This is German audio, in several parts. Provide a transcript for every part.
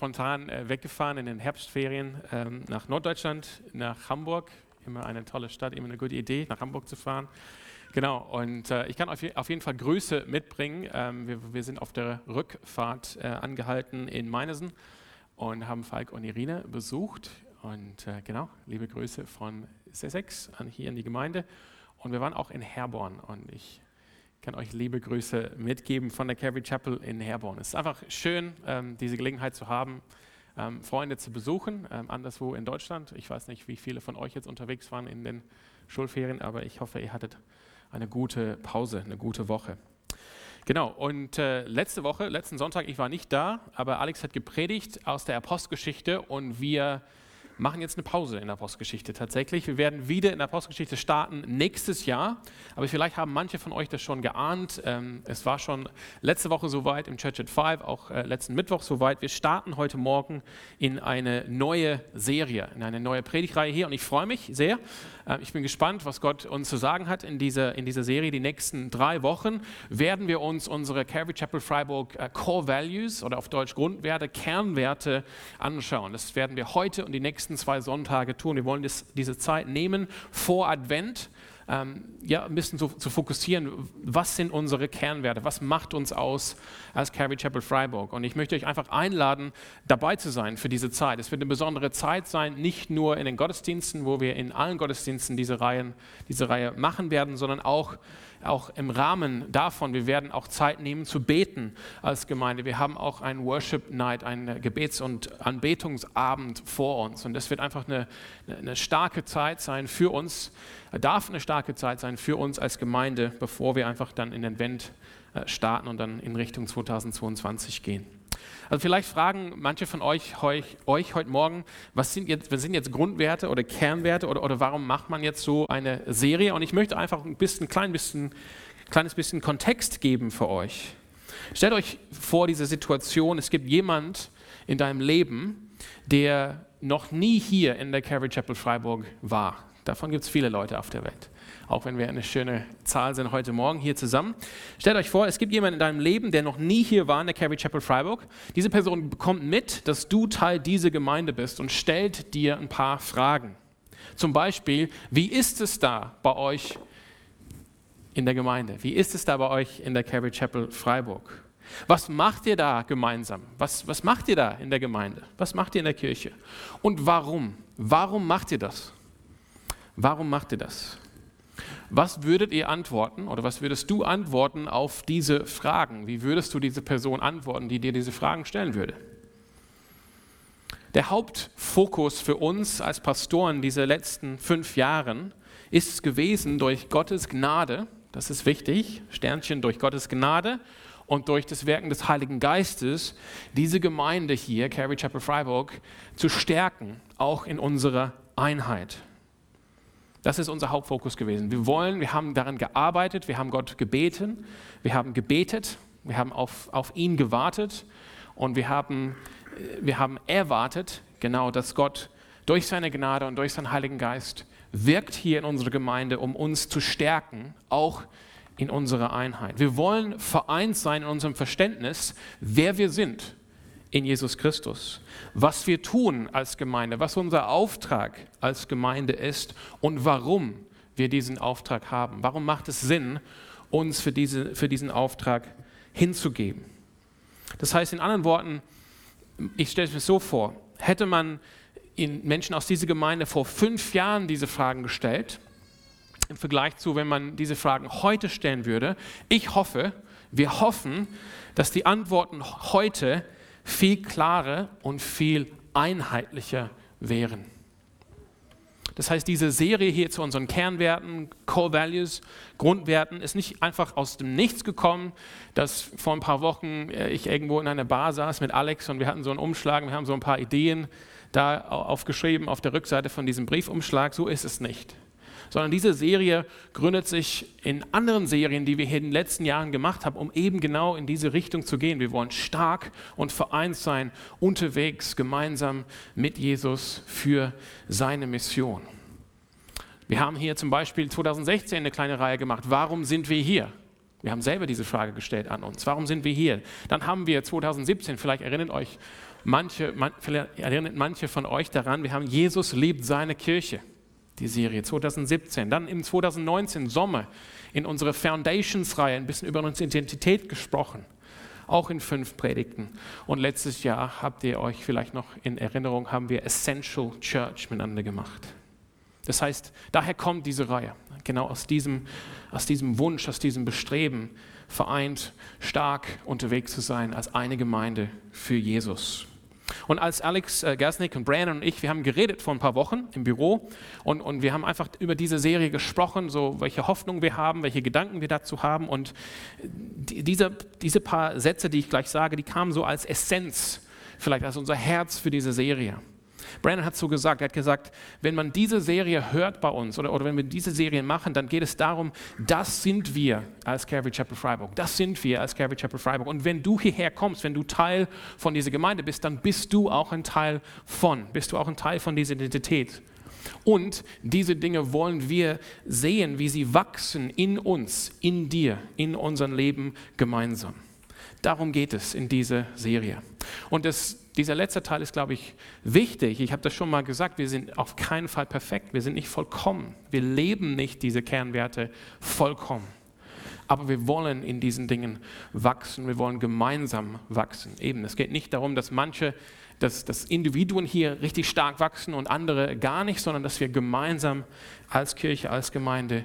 spontan äh, weggefahren in den Herbstferien ähm, nach Norddeutschland, nach Hamburg. Immer eine tolle Stadt, immer eine gute Idee, nach Hamburg zu fahren. Genau, und äh, ich kann auf, auf, jeden Fall Grüße mitbringen. Ähm, wir, wir, sind auf der Rückfahrt äh, angehalten in Meinesen und haben Falk und Irine besucht. Und äh, genau, liebe Grüße von Sussex an hier in die Gemeinde. Und wir waren auch in Herborn und ich kann euch liebe Grüße mitgeben von der Calvary Chapel in Herborn. Es ist einfach schön, ähm, diese Gelegenheit zu haben, ähm, Freunde zu besuchen, ähm, anderswo in Deutschland. Ich weiß nicht, wie viele von euch jetzt unterwegs waren in den Schulferien, aber ich hoffe, ihr hattet eine gute Pause, eine gute Woche. Genau, und äh, letzte Woche, letzten Sonntag, ich war nicht da, aber Alex hat gepredigt aus der Apostelgeschichte und wir machen jetzt eine Pause in der Postgeschichte tatsächlich. Wir werden wieder in der Postgeschichte starten nächstes Jahr. Aber vielleicht haben manche von euch das schon geahnt. Ähm, es war schon letzte Woche soweit im Church at Five, auch äh, letzten Mittwoch soweit. Wir starten heute Morgen in eine neue Serie, in eine neue Predigreihe hier. Und ich freue mich sehr. Äh, ich bin gespannt, was Gott uns zu sagen hat in dieser, in dieser Serie. Die nächsten drei Wochen werden wir uns unsere Calvary Chapel Freiburg äh, Core Values oder auf Deutsch Grundwerte, Kernwerte anschauen. Das werden wir heute und die nächsten nächsten zwei Sonntage tun. Wir wollen das, diese Zeit nehmen vor Advent, ähm, ja, ein bisschen zu, zu, fokussieren, was sind unsere Kernwerte, was macht uns aus als Calvary Chapel Freiburg. Und ich möchte euch einfach einladen, dabei zu sein für diese Zeit. Es wird eine besondere Zeit sein, nicht nur in den Gottesdiensten, wo wir in allen Gottesdiensten diese, Reihen, diese Reihe machen werden, sondern auch auch im Rahmen davon, wir werden auch Zeit nehmen zu beten als Gemeinde. Wir haben auch einen Worship Night, einen Gebets- und Anbetungsabend vor uns. Und das wird einfach eine, eine starke Zeit sein für uns, darf eine starke Zeit sein für uns als Gemeinde, bevor wir einfach dann in den Advent äh, starten und dann in Richtung 2022 gehen. Also vielleicht fragen manche von euch, euch, euch heute Morgen, was sind, jetzt, was sind jetzt Grundwerte oder Kernwerte oder, oder warum macht man jetzt so eine Serie? Und ich möchte einfach ein bisschen, klein bisschen, kleines bisschen Kontext geben für euch. Stellt euch vor diese Situation, es gibt jemand in deinem Leben, der noch nie hier in der Calvary Chapel Freiburg war. Davon gibt es viele Leute auf der Welt auch wenn wir eine schöne Zahl sind heute Morgen hier zusammen. Stellt euch vor, es gibt jemanden in deinem Leben, der noch nie hier war in der Calvary Chapel Freiburg. Diese Person bekommt mit, dass du Teil dieser Gemeinde bist und stellt dir ein paar Fragen. Zum Beispiel, wie ist es da bei euch in der Gemeinde? Wie ist es da bei euch in der Calvary Chapel Freiburg? Was macht ihr da gemeinsam? Was, was macht ihr da in der Gemeinde? Was macht ihr in der Kirche? Und warum? Warum macht ihr das? Warum macht ihr das? Was würdet ihr antworten oder was würdest du antworten auf diese Fragen? Wie würdest du diese Person antworten, die dir diese Fragen stellen würde? Der Hauptfokus für uns als Pastoren diese letzten fünf Jahren ist gewesen durch Gottes Gnade, das ist wichtig, Sternchen durch Gottes Gnade und durch das Wirken des Heiligen Geistes, diese Gemeinde hier, Calvary Chapel Freiburg, zu stärken, auch in unserer Einheit. Das ist unser Hauptfokus gewesen. Wir wollen, wir haben daran gearbeitet, wir haben Gott gebeten, wir haben gebetet, wir haben auf, auf ihn gewartet und wir haben, äh, wir haben erwartet, genau, dass Gott durch seine Gnade und durch seinen Heiligen Geist wirkt hier in unserer Gemeinde, um uns zu stärken, auch in unserer Einheit. Wir wollen vereint sein in unserem Verständnis, wer wir sind in Jesus Christus. Was wir tun als Gemeinde, was unser Auftrag als Gemeinde ist und warum wir diesen Auftrag haben. Warum macht es Sinn, uns für, diese, für diesen Auftrag hinzugeben? Das heißt, in anderen Worten, ich stelle es mir so vor, hätte man in Menschen aus dieser Gemeinde vor fünf Jahren diese Fragen gestellt, im Vergleich zu, wenn man diese Fragen heute stellen würde, ich hoffe, wir hoffen, dass die Antworten heute viel klarer und viel einheitlicher wären. Das heißt, diese Serie hier zu unseren Kernwerten, Core Values, Grundwerten, ist nicht einfach aus dem Nichts gekommen, dass vor ein paar Wochen äh, ich irgendwo in einer Bar saß mit Alex und wir hatten so einen Umschlag, wir haben so ein paar Ideen da aufgeschrieben auf der Rückseite von diesem Briefumschlag. So ist es nicht sondern diese Serie gründet sich in anderen Serien, die wir hier in den letzten Jahren gemacht haben, um eben genau in diese Richtung zu gehen. Wir wollen stark und vereint sein, unterwegs gemeinsam mit Jesus für seine Mission. Wir haben hier zum Beispiel 2016 eine kleine Reihe gemacht. Warum sind wir hier? Wir haben selber diese Frage gestellt an uns. Warum sind wir hier? Dann haben wir 2017, vielleicht erinnert euch manche, man, vielleicht erinnert manche von euch daran, wir haben Jesus liebt seine Kirche, die Serie 2017. Dann im 2019 Sommer in unserer Foundations-Reihe ein bisschen über unsere Identität gesprochen, auch in fünf Predigten. Und letztes Jahr habt ihr euch vielleicht noch in Erinnerung, haben wir Essential Church miteinander gemacht. Das heißt, daher kommt diese Reihe, genau aus diesem, aus diesem Wunsch, aus diesem Bestreben, vereint, stark unterwegs zu sein als eine Gemeinde für Jesus. Und als Alex äh, Gersnick und Brandon und ich, wir haben geredet vor ein paar Wochen im Büro und, und wir haben einfach über diese Serie gesprochen, so welche Hoffnung wir haben, welche Gedanken wir dazu haben. Und die, diese, diese paar Sätze, die ich gleich sage, die kamen so als Essenz, vielleicht als unser Herz für diese Serie. Brandon hat so gesagt, er hat gesagt, wenn man diese Serie hört bei uns oder, oder wenn wir diese Serie machen, dann geht es darum, das sind wir als Calvary Chapel Freiburg. Das sind wir als Calvary Chapel Freiburg. Und wenn du hierher kommst, wenn du Teil von dieser Gemeinde bist, dann bist du auch ein Teil von, bist du auch ein Teil von dieser Identität. Und diese Dinge wollen wir sehen, wie sie wachsen in uns, in dir, in unserem Leben gemeinsam. Darum geht es in dieser Serie. Und das dieser letzte Teil ist, glaube ich, wichtig. Ich habe das schon mal gesagt, wir sind auf keinen Fall perfekt, wir sind nicht vollkommen. Wir leben nicht diese Kernwerte vollkommen. Aber wir wollen in diesen Dingen wachsen, wir wollen gemeinsam wachsen. Eben, es geht nicht darum, dass manche, dass, dass Individuen hier richtig stark wachsen und andere gar nicht, sondern dass wir gemeinsam als Kirche, als Gemeinde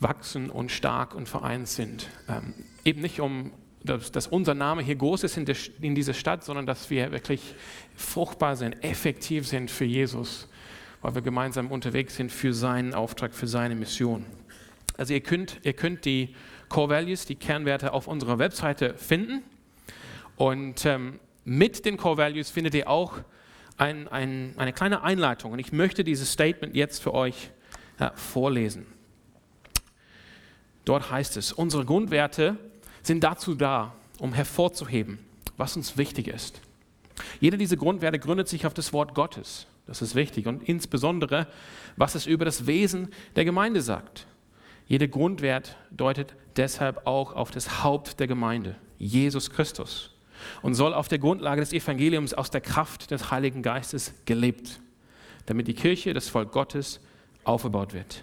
wachsen und stark und vereint sind. Ähm, eben nicht um dass, dass unser Name hier groß ist in, der, in dieser Stadt, sondern dass wir wirklich fruchtbar sind, effektiv sind für Jesus, weil wir gemeinsam unterwegs sind für seinen Auftrag, für seine Mission. Also ihr könnt, ihr könnt die Core Values, die Kernwerte auf unserer Webseite finden. Und ähm, mit den Core Values findet ihr auch ein, ein, eine kleine Einleitung. Und ich möchte dieses Statement jetzt für euch ja, vorlesen. Dort heißt es, unsere Grundwerte sind dazu da, um hervorzuheben, was uns wichtig ist. Jeder dieser Grundwerte gründet sich auf das Wort Gottes. Das ist wichtig. Und insbesondere, was es über das Wesen der Gemeinde sagt. Jeder Grundwert deutet deshalb auch auf das Haupt der Gemeinde, Jesus Christus, und soll auf der Grundlage des Evangeliums aus der Kraft des Heiligen Geistes gelebt, damit die Kirche, das Volk Gottes, aufgebaut wird.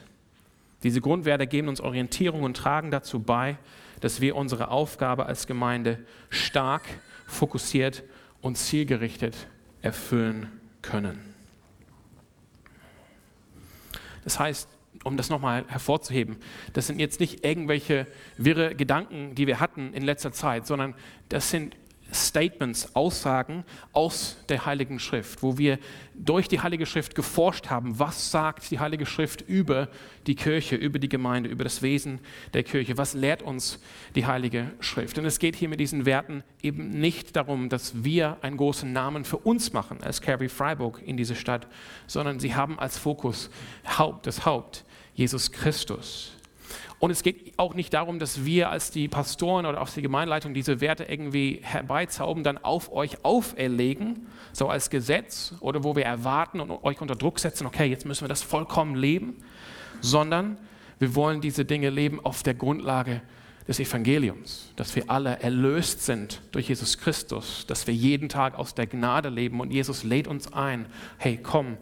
Diese Grundwerte geben uns Orientierung und tragen dazu bei, dass wir unsere Aufgabe als Gemeinde stark, fokussiert und zielgerichtet erfüllen können. Das heißt, um das nochmal hervorzuheben, das sind jetzt nicht irgendwelche wirre Gedanken, die wir hatten in letzter Zeit, sondern das sind Statements, Aussagen aus der Heiligen Schrift, wo wir durch die Heilige Schrift geforscht haben, was sagt die Heilige Schrift über die Kirche, über die Gemeinde, über das Wesen der Kirche, was lehrt uns die Heilige Schrift. Und es geht hier mit diesen Werten eben nicht darum, dass wir einen großen Namen für uns machen als Calvary Freiburg in diese Stadt, sondern sie haben als Fokus Haupt, das Haupt, Jesus Christus. Und es geht auch nicht darum, dass wir als die Pastoren oder auch die Gemeinleitung diese Werte irgendwie herbeizaubern, dann auf euch auferlegen, so als Gesetz oder wo wir erwarten und euch unter Druck setzen, okay, jetzt müssen wir das vollkommen leben, sondern wir wollen diese Dinge leben auf der Grundlage des Evangeliums, dass wir alle erlöst sind durch Jesus Christus, dass wir jeden Tag aus der Gnade leben und Jesus lädt uns ein, hey, komm,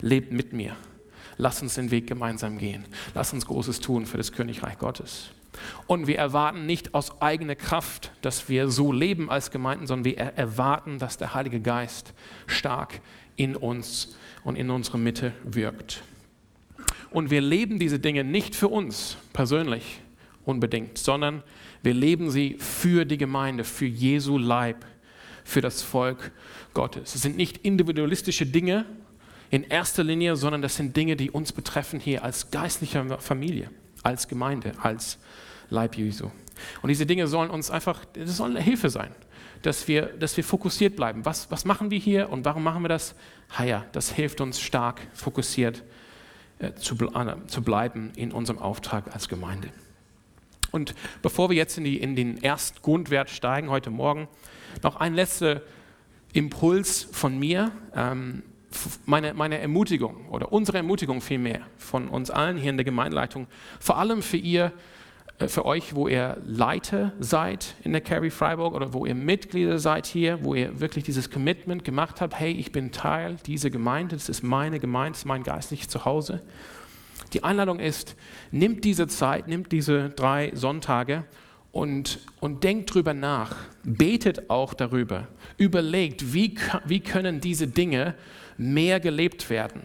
lebt mit mir. Lass uns den Weg gemeinsam gehen. Lass uns Großes tun für das Königreich Gottes. Und wir erwarten nicht aus eigener Kraft, dass wir so leben als Gemeinden, sondern wir erwarten, dass der Heilige Geist stark in uns und in unserer Mitte wirkt. Und wir leben diese Dinge nicht für uns persönlich unbedingt, sondern wir leben sie für die Gemeinde, für Jesu Leib, für das Volk Gottes. Es sind nicht individualistische Dinge, in erster Linie, sondern das sind Dinge, die uns betreffen hier als geistliche Familie, als Gemeinde, als Leib Jesu. Und diese Dinge sollen uns einfach, das soll eine Hilfe sein, dass wir, dass wir fokussiert bleiben. Was, was machen wir hier und warum machen wir das? Ha ja, das hilft uns stark fokussiert äh, zu, äh, zu bleiben in unserem Auftrag als Gemeinde. Und bevor wir jetzt in, die, in den ersten Grundwert steigen heute Morgen, noch ein letzter Impuls von mir. Ähm, meine, meine Ermutigung oder unsere Ermutigung vielmehr von uns allen hier in der Gemeinleitung, vor allem für ihr äh, für euch, wo ihr Leiter seid in der Carry Freiburg oder wo ihr Mitglieder seid hier, wo ihr wirklich dieses Commitment gemacht habt, hey, ich bin Teil dieser Gemeinde, das ist meine Gemeinde, das ist mein geistliches Zuhause. Die Einladung ist, nimmt diese Zeit, nimmt diese drei Sonntage und, und denkt drüber nach, betet auch darüber, überlegt, wie, wie können diese Dinge mehr gelebt werden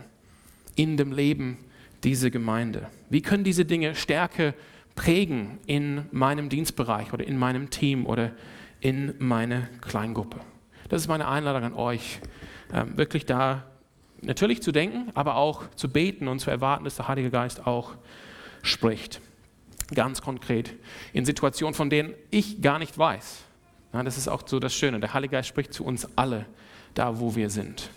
in dem Leben dieser Gemeinde. Wie können diese Dinge stärker prägen in meinem Dienstbereich oder in meinem Team oder in meine Kleingruppe. Das ist meine Einladung an euch, ähm, wirklich da natürlich zu denken, aber auch zu beten und zu erwarten, dass der Heilige Geist auch spricht. Ganz konkret in Situationen, von denen ich gar nicht weiß. Das ist auch so das Schöne. Der Heilige Geist spricht zu uns alle, da wo wir sind.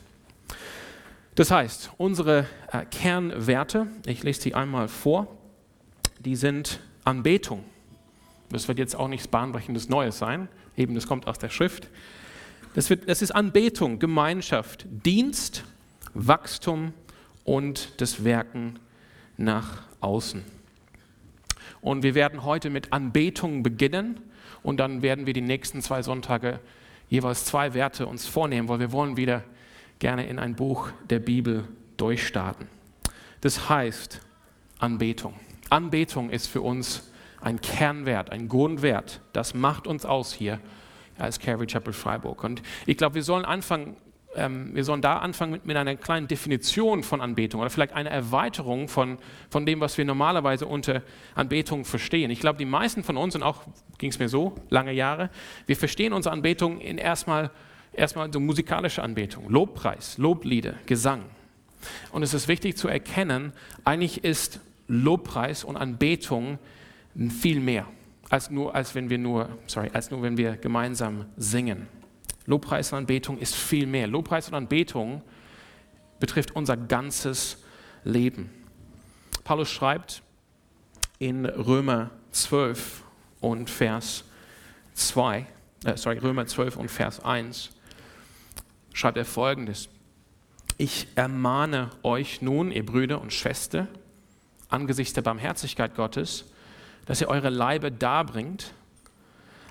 Das heißt, unsere äh, Kernwerte, ich lese die einmal vor, die sind Anbetung. Das wird jetzt auch nichts bahnbrechendes Neues sein, eben das kommt aus der Schrift. Das, wird, das ist Anbetung, Gemeinschaft, Dienst, Wachstum und das Werken nach außen. Und wir werden heute mit Anbetung beginnen und dann werden wir die nächsten zwei Sonntage jeweils zwei Werte uns vornehmen, weil wir wollen wieder gerne in ein Buch der Bibel durchstarten. Das heißt Anbetung. Anbetung ist für uns ein Kernwert, ein Grundwert. Das macht uns aus hier als Calvary Chapel Freiburg. Und ich glaube, wir sollen anfangen, ähm, wir sollen da anfangen mit, mit, einer kleinen Definition von Anbetung oder vielleicht einer Erweiterung von, von dem, was wir normalerweise unter Anbetung verstehen. Ich glaube, die meisten von uns, und auch ging es mir so, lange Jahre, wir verstehen unsere Anbetung in erstmal, erstmal so musikalische Anbetung, Lobpreis, Loblieder, Gesang. Und es ist wichtig zu erkennen, eigentlich ist Lobpreis und Anbetung viel mehr, als nur, als wenn wir nur, sorry, als nur wenn wir gemeinsam singen. Lobpreis und Anbetung ist viel mehr. Lobpreis und Anbetung betrifft unser ganzes Leben. Paulus schreibt in Römer 12 und Vers 2, äh, sorry, Römer 12 und Vers 1, schreibt er folgendes. Ich ermahne euch nun, ihr Brüder und Schwestern, angesichts der Barmherzigkeit Gottes, dass ihr eure Leibe darbringt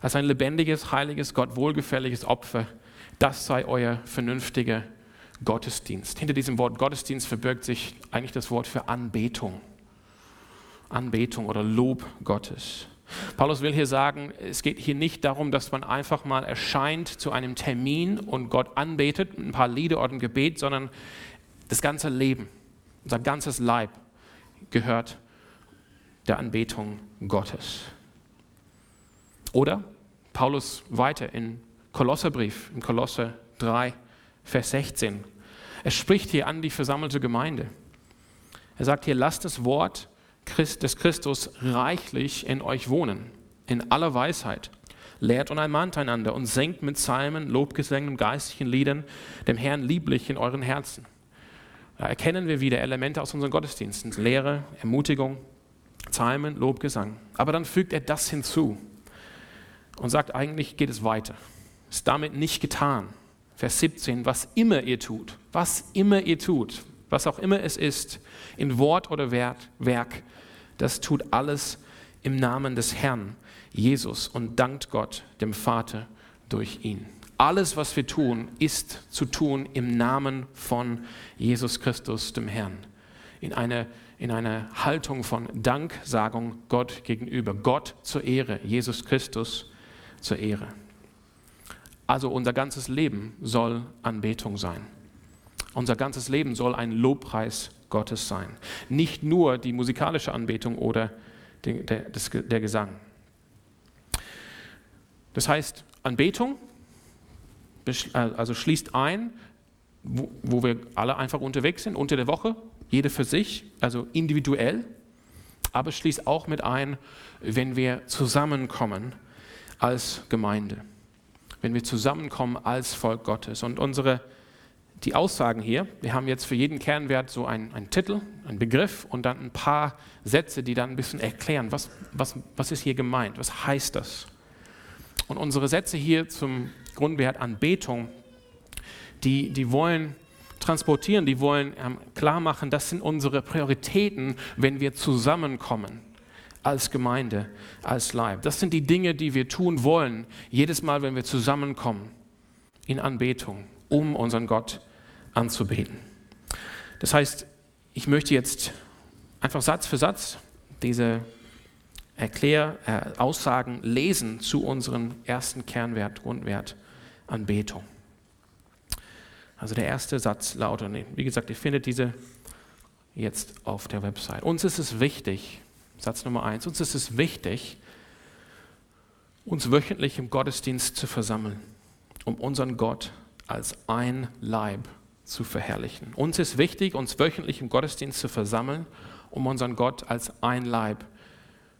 als ein lebendiges, heiliges, Gott wohlgefälliges Opfer. Das sei euer vernünftiger Gottesdienst. Hinter diesem Wort Gottesdienst verbirgt sich eigentlich das Wort für Anbetung. Anbetung oder Lob Gottes. Paulus will hier sagen, es geht hier nicht darum, dass man einfach mal erscheint zu einem Termin und Gott anbetet, ein paar Lieder oder ein Gebet, sondern das ganze Leben, unser ganzes Leib gehört der Anbetung Gottes. Oder Paulus weiter in Kolosserbrief, in Kolosser 3, Vers 16. Er spricht hier an die versammelte Gemeinde. Er sagt hier, lasst das Wort des Christus reichlich in euch wohnen, in aller Weisheit. Lehrt und ermahnt einander und senkt mit Psalmen, Lobgesängen und geistlichen Liedern dem Herrn lieblich in euren Herzen. Da erkennen wir wieder Elemente aus unseren Gottesdiensten, Lehre, Ermutigung, Psalmen, Lobgesang. Aber dann fügt er das hinzu und sagt, eigentlich geht es weiter. Ist damit nicht getan. Vers 17, was immer ihr tut, was immer ihr tut, was auch immer es ist, in Wort oder Werk, das tut alles im Namen des Herrn, Jesus, und dankt Gott, dem Vater, durch ihn. Alles, was wir tun, ist zu tun im Namen von Jesus Christus, dem Herrn. In einer in einer Haltung von Danksagung Gott gegenüber. Gott zur Ehre, Jesus Christus zur Ehre. Also unser ganzes Leben soll Anbetung sein. Unser ganzes Leben soll ein Lobpreis Gottes sein. Nicht nur die musikalische Anbetung oder der, der, der Gesang. Das heißt, Anbetung also schließt ein, wo, wo wir alle einfach unterwegs sind, unter der Woche, jede für sich, also individuell, aber schließt auch mit ein, wenn wir zusammenkommen als Gemeinde, wenn wir zusammenkommen als Volk Gottes. Und unsere, die Aussagen hier, wir haben jetzt für jeden Kernwert so einen, einen Titel, einen Begriff und dann ein paar Sätze, die dann ein bisschen erklären, was, was, was ist hier gemeint, was heißt das. Und unsere Sätze hier zum Grundwert Anbetung, die, die wollen transportieren, die wollen ähm, klar machen, das sind unsere Prioritäten, wenn wir zusammenkommen als Gemeinde, als Leib. Das sind die Dinge, die wir tun wollen, jedes Mal, wenn wir zusammenkommen in Anbetung, um unseren Gott anzubeten. Das heißt, ich möchte jetzt einfach Satz für Satz diese Erkläraussagen äh, lesen zu unserem ersten Kernwert, Grundwert, Anbetung. Also der erste Satz lautet, wie gesagt, ihr findet diese jetzt auf der Website. Uns ist es wichtig, Satz Nummer eins, uns ist es wichtig, uns wöchentlich im Gottesdienst zu versammeln, um unseren Gott als ein Leib zu verherrlichen. Uns ist wichtig, uns wöchentlich im Gottesdienst zu versammeln, um unseren Gott als ein Leib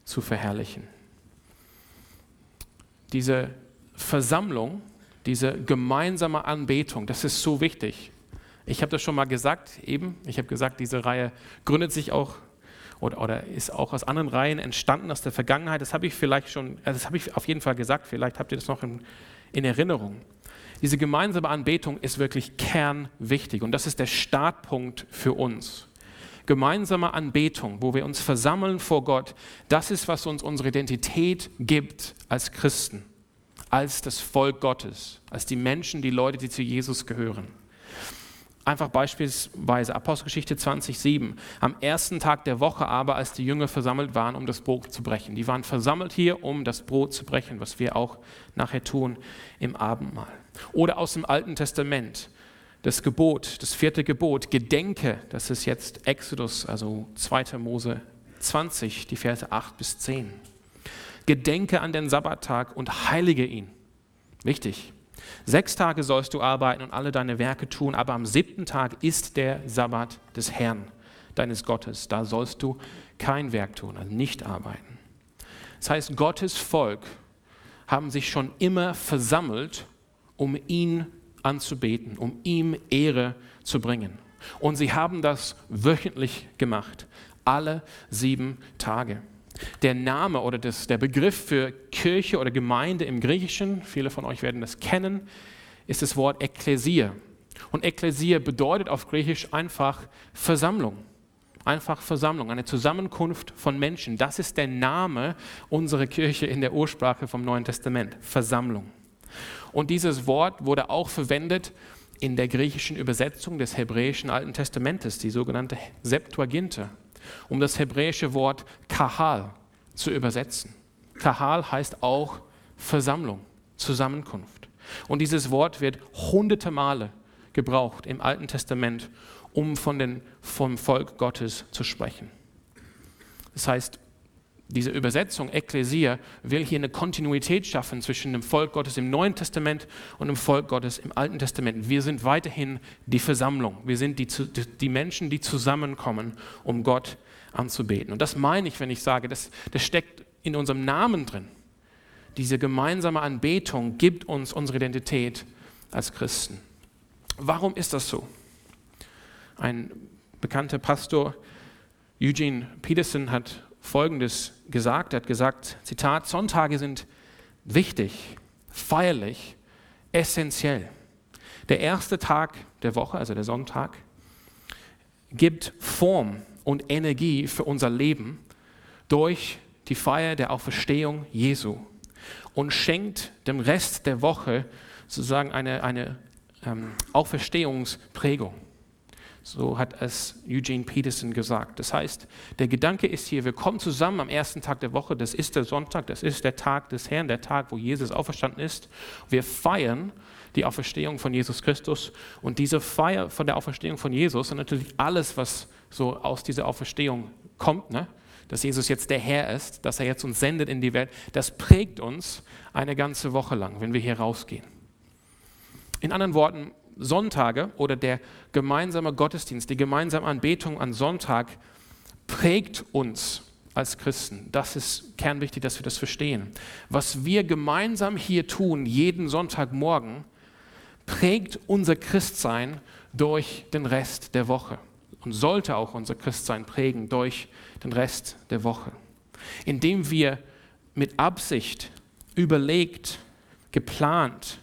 zu verherrlichen. Diese Versammlung, diese gemeinsame Anbetung, das ist so wichtig. Ich habe das schon mal gesagt, eben. Ich habe gesagt, diese Reihe gründet sich auch oder, oder, ist auch aus anderen Reihen entstanden aus der Vergangenheit. Das habe ich vielleicht schon, also das habe ich auf jeden Fall gesagt. Vielleicht habt ihr das noch in, in Erinnerung. Diese gemeinsame Anbetung ist wirklich kernwichtig und das ist der Startpunkt für uns. Gemeinsame Anbetung, wo wir uns versammeln vor Gott, das ist, was uns unsere Identität gibt als Christen, als das Volk Gottes, als die Menschen, die Leute, die zu Jesus gehören. Einfach beispielsweise Apostelgeschichte 20,7. Am ersten Tag der Woche aber, als die Jünger versammelt waren, um das Brot zu brechen. Die waren versammelt hier, um das Brot zu brechen, was wir auch nachher tun im Abendmahl. Oder aus dem Alten Testament. Das Gebot, das vierte Gebot, Gedenke, das ist jetzt Exodus, also 2. Mose 20, die Verse 8 bis 10. Gedenke an den Sabbattag und heilige ihn. Wichtig. Sechs Tage sollst du arbeiten und alle deine Werke tun, aber am siebten Tag ist der Sabbat des Herrn, deines Gottes. Da sollst du kein Werk tun, also nicht arbeiten. Das heißt, Gottes Volk haben sich schon immer versammelt, um ihn anzubeten, um ihm Ehre zu bringen. Und sie haben das wöchentlich gemacht, alle sieben Tage. Der Name oder das, der Begriff für Kirche oder Gemeinde im Griechischen, viele von euch werden das kennen, ist das Wort Ekklesia. Und Ekklesia bedeutet auf Griechisch einfach Versammlung. Einfach Versammlung, eine Zusammenkunft von Menschen. Das ist der Name unserer Kirche in der Ursprache vom Neuen Testament. Versammlung. Und dieses Wort wurde auch verwendet in der griechischen Übersetzung des hebräischen Alten Testamentes, die sogenannte Septuaginte um das hebräische Wort Kahal zu übersetzen. Kahal heißt auch Versammlung, Zusammenkunft. Und dieses Wort wird hunderte Male gebraucht im Alten Testament, um von den, vom Volk Gottes zu sprechen. Das heißt, diese Übersetzung Ekklesia will hier eine Kontinuität schaffen zwischen dem Volk Gottes im Neuen Testament und dem Volk Gottes im Alten Testament. Wir sind weiterhin die Versammlung. Wir sind die, die Menschen, die zusammenkommen, um Gott anzubeten. Und das meine ich, wenn ich sage, das, das steckt in unserem Namen drin. Diese gemeinsame Anbetung gibt uns unsere Identität als Christen. Warum ist das so? Ein bekannter Pastor, Eugene Peterson, hat Folgendes gesagt. Er hat gesagt, Zitat, Sonntage sind wichtig, feierlich, essentiell. Der erste Tag der Woche, also der Sonntag, gibt Form und Energie für unser Leben durch die Feier der Auferstehung Jesu und schenkt dem Rest der Woche sozusagen eine, eine ähm, Auferstehungsprägung. So hat es Eugene Peterson gesagt. Das heißt, der Gedanke ist hier, wir kommen zusammen am ersten Tag der Woche, das ist der Sonntag, das ist der Tag des Herrn, der Tag, wo Jesus auferstanden ist. Wir feiern die Auferstehung von Jesus Christus und diese Feier von der Auferstehung von Jesus und natürlich alles, was so aus dieser Auferstehung kommt, ne? dass Jesus jetzt der Herr ist, dass er jetzt uns sendet in die Welt, das prägt uns eine ganze Woche lang, wenn wir hier rausgehen. In anderen Worten, Sonntage oder der gemeinsame Gottesdienst, die gemeinsame Anbetung an Sonntag prägt uns als Christen. Das ist kernwichtig, dass wir das verstehen. Was wir gemeinsam hier tun, jeden Sonntagmorgen, prägt unser Christsein durch den Rest der Woche und sollte auch unser Christsein prägen durch den Rest der Woche. Indem wir mit Absicht, überlegt, geplant,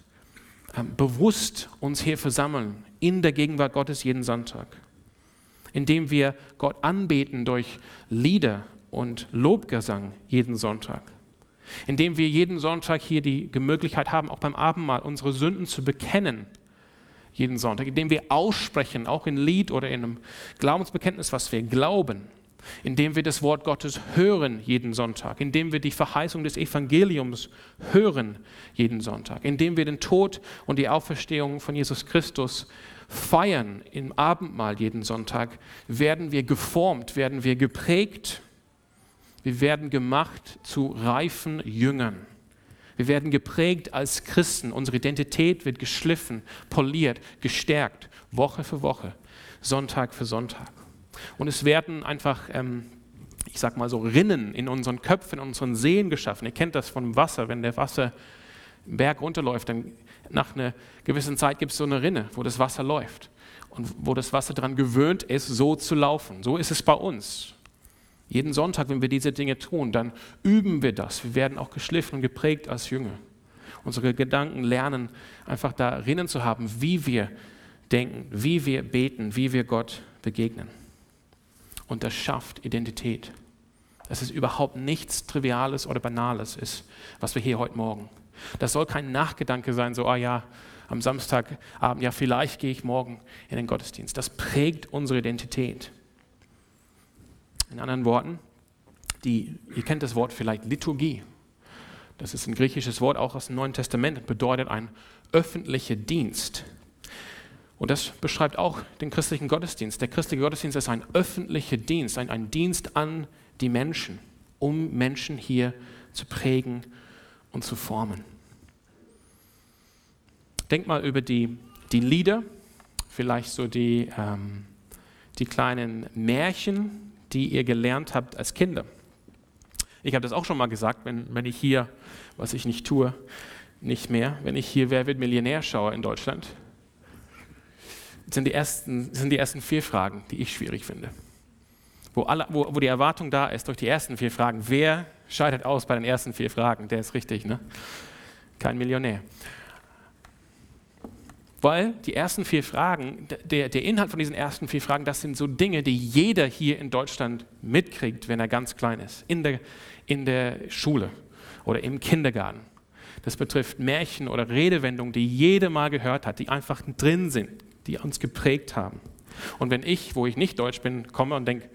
bewusst uns hier versammeln in der Gegenwart Gottes jeden Sonntag. Indem wir Gott anbeten durch Lieder und Lobgesang jeden Sonntag. Indem wir jeden Sonntag hier die Möglichkeit haben, auch beim Abendmahl unsere Sünden zu bekennen. Jeden Sonntag. Indem wir aussprechen, auch in Lied oder in einem Glaubensbekenntnis, was wir glauben indem wir das Wort Gottes hören jeden Sonntag, indem wir die Verheißung des Evangeliums hören jeden Sonntag, indem wir den Tod und die Auferstehung von Jesus Christus feiern im Abendmahl jeden Sonntag, werden wir geformt, werden wir geprägt, wir werden gemacht zu reifen Jüngern. Wir werden geprägt als Christen, unsere Identität wird geschliffen, poliert, gestärkt, Woche für Woche, Sonntag für Sonntag. Und es werden einfach, ähm, ich sag mal so, Rinnen in unseren Köpfen, in unseren Seen geschaffen. Ihr kennt das vom Wasser, wenn der Wasser im Berg runterläuft, dann nach einer gewissen Zeit gibt es so eine Rinne, wo das Wasser läuft und wo das Wasser daran gewöhnt ist, so zu laufen. So ist es bei uns. Jeden Sonntag, wenn wir diese Dinge tun, dann üben wir das. Wir werden auch geschliffen und geprägt als Jünger. Unsere Gedanken lernen, einfach darin zu haben, wie wir denken, wie wir beten, wie wir Gott begegnen und das schafft Identität. Dass es überhaupt nichts Triviales oder Banales ist, was wir hier heute Morgen. Das soll kein Nachgedanke sein, so, ah ja, am Samstagabend, ja, vielleicht gehe ich morgen in den Gottesdienst. Das prägt unsere Identität. In anderen Worten, die, ihr kennt das Wort vielleicht Liturgie. Das ist ein griechisches Wort auch aus dem Neuen Testament und bedeutet ein öffentlicher Dienst. Und das beschreibt auch den christlichen Gottesdienst. Der christliche Gottesdienst ist ein öffentlicher Dienst, ein, ein Dienst an die Menschen, um Menschen hier zu prägen und zu formen. Denk mal über die, die Lieder, vielleicht so die, ähm, die kleinen Märchen, die ihr gelernt habt als Kinder. Ich habe das auch schon mal gesagt, wenn, wenn ich hier, was ich nicht tue, nicht mehr, wenn ich hier Wer wird Millionär schaue in Deutschland, sind die ersten, sind die ersten vier Fragen, die ich schwierig finde. Wo, alle, wo, wo die Erwartung da ist durch die ersten vier Fragen, wer scheidet aus bei den ersten vier Fragen? Der ist richtig, ne? Kein Millionär. Weil die ersten vier Fragen, der, der Inhalt von diesen ersten vier Fragen, das sind so Dinge, die jeder hier in Deutschland mitkriegt, wenn er ganz klein ist, in der, in der Schule oder im Kindergarten. Das betrifft Märchen oder Redewendungen, die jeder mal gehört hat, die einfach drin sind, die uns geprägt haben. Und wenn ich, wo ich nicht deutsch bin, komme und denke,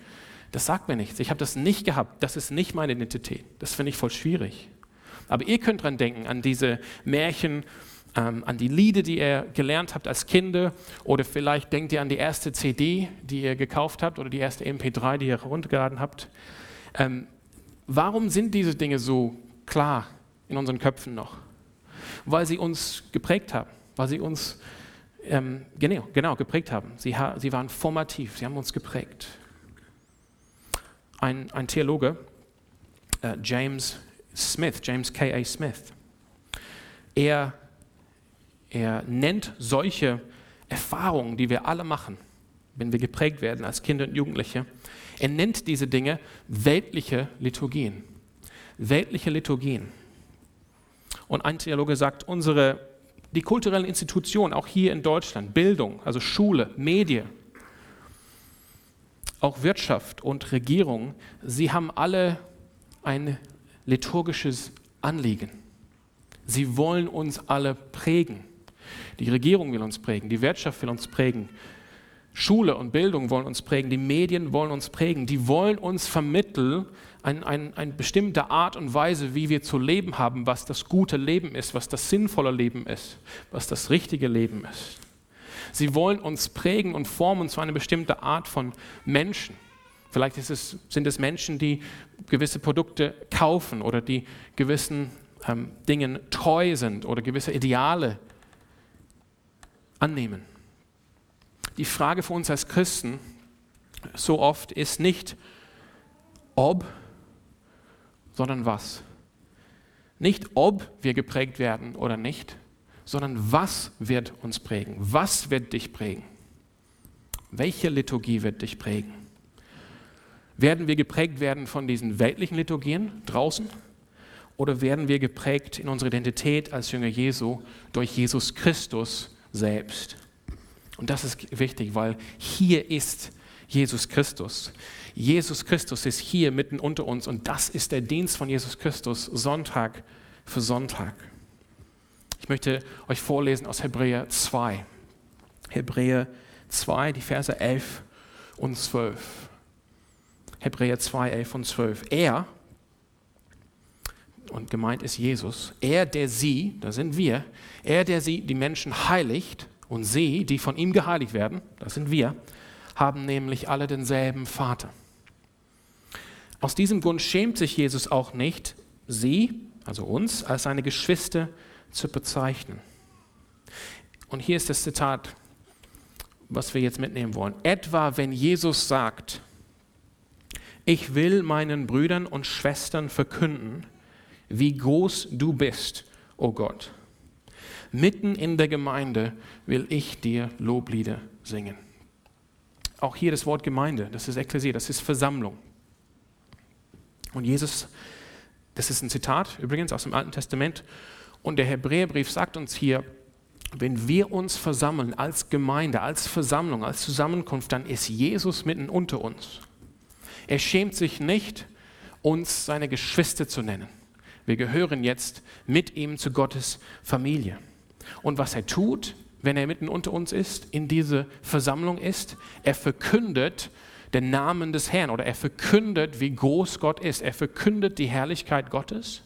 das sagt mir nichts, ich habe das nicht gehabt, das ist nicht meine Identität, das finde ich voll schwierig. Aber ihr könnt dran denken, an diese Märchen, ähm, an die Lieder, die ihr gelernt habt als Kinder, oder vielleicht denkt ihr an die erste CD, die ihr gekauft habt, oder die erste MP3, die ihr heruntergeladen habt. Ähm, warum sind diese Dinge so klar in unseren Köpfen noch? Weil sie uns geprägt haben, weil sie uns ähm, genau, genau, geprägt haben. Sie, ha sie waren formativ, sie haben uns geprägt. Ein, ein Theologe, äh, James Smith, James K.A. Smith, er, er nennt solche Erfahrungen, die wir alle machen, wenn wir geprägt werden als Kinder und Jugendliche, er nennt diese Dinge weltliche Liturgien. Weltliche Liturgien. Und ein Theologe sagt, unsere die kulturellen Institutionen, auch hier in Deutschland, Bildung, also Schule, Medien, auch Wirtschaft und Regierung, sie haben alle ein liturgisches Anliegen. Sie wollen uns alle prägen. Die Regierung will uns prägen, die Wirtschaft will uns prägen, Schule und Bildung wollen uns prägen, die Medien wollen uns prägen, die wollen uns vermitteln, eine ein, ein bestimmte Art und Weise, wie wir zu leben haben, was das gute Leben ist, was das sinnvolle Leben ist, was das richtige Leben ist. Sie wollen uns prägen und formen zu einer bestimmten Art von Menschen. Vielleicht es, sind es Menschen, die gewisse Produkte kaufen oder die gewissen ähm, Dingen treu sind oder gewisse Ideale annehmen. Die Frage für uns als Christen so oft ist nicht, ob, sondern was. Nicht ob wir geprägt werden oder nicht, sondern was wird uns prägen? Was wird dich prägen? Welche Liturgie wird dich prägen? Werden wir geprägt werden von diesen weltlichen Liturgien draußen? Oder werden wir geprägt in unserer Identität als Jünger Jesu durch Jesus Christus selbst? Und das ist wichtig, weil hier ist Jesus Christus. Jesus Christus ist hier mitten unter uns und das ist der Dienst von Jesus Christus Sonntag für Sonntag. Ich möchte euch vorlesen aus Hebräer 2. Hebräer 2, die Verse 11 und 12. Hebräer 2, 11 und 12. Er, und gemeint ist Jesus, er, der sie, da sind wir, er, der sie, die Menschen heiligt und sie, die von ihm geheiligt werden, das sind wir, haben nämlich alle denselben Vater. Aus diesem Grund schämt sich Jesus auch nicht, sie, also uns, als seine Geschwister zu bezeichnen. Und hier ist das Zitat, was wir jetzt mitnehmen wollen. Etwa wenn Jesus sagt, ich will meinen Brüdern und Schwestern verkünden, wie groß du bist, o oh Gott. Mitten in der Gemeinde will ich dir Loblieder singen. Auch hier das Wort Gemeinde, das ist Ekklesia, das ist Versammlung. Und Jesus, das ist ein Zitat übrigens aus dem Alten Testament, und der Hebräerbrief sagt uns hier, wenn wir uns versammeln als Gemeinde, als Versammlung, als Zusammenkunft, dann ist Jesus mitten unter uns. Er schämt sich nicht, uns seine Geschwister zu nennen. Wir gehören jetzt mit ihm zu Gottes Familie. Und was er tut, wenn er mitten unter uns ist, in diese Versammlung ist, er verkündet den Namen des Herrn oder er verkündet, wie groß Gott ist. Er verkündet die Herrlichkeit Gottes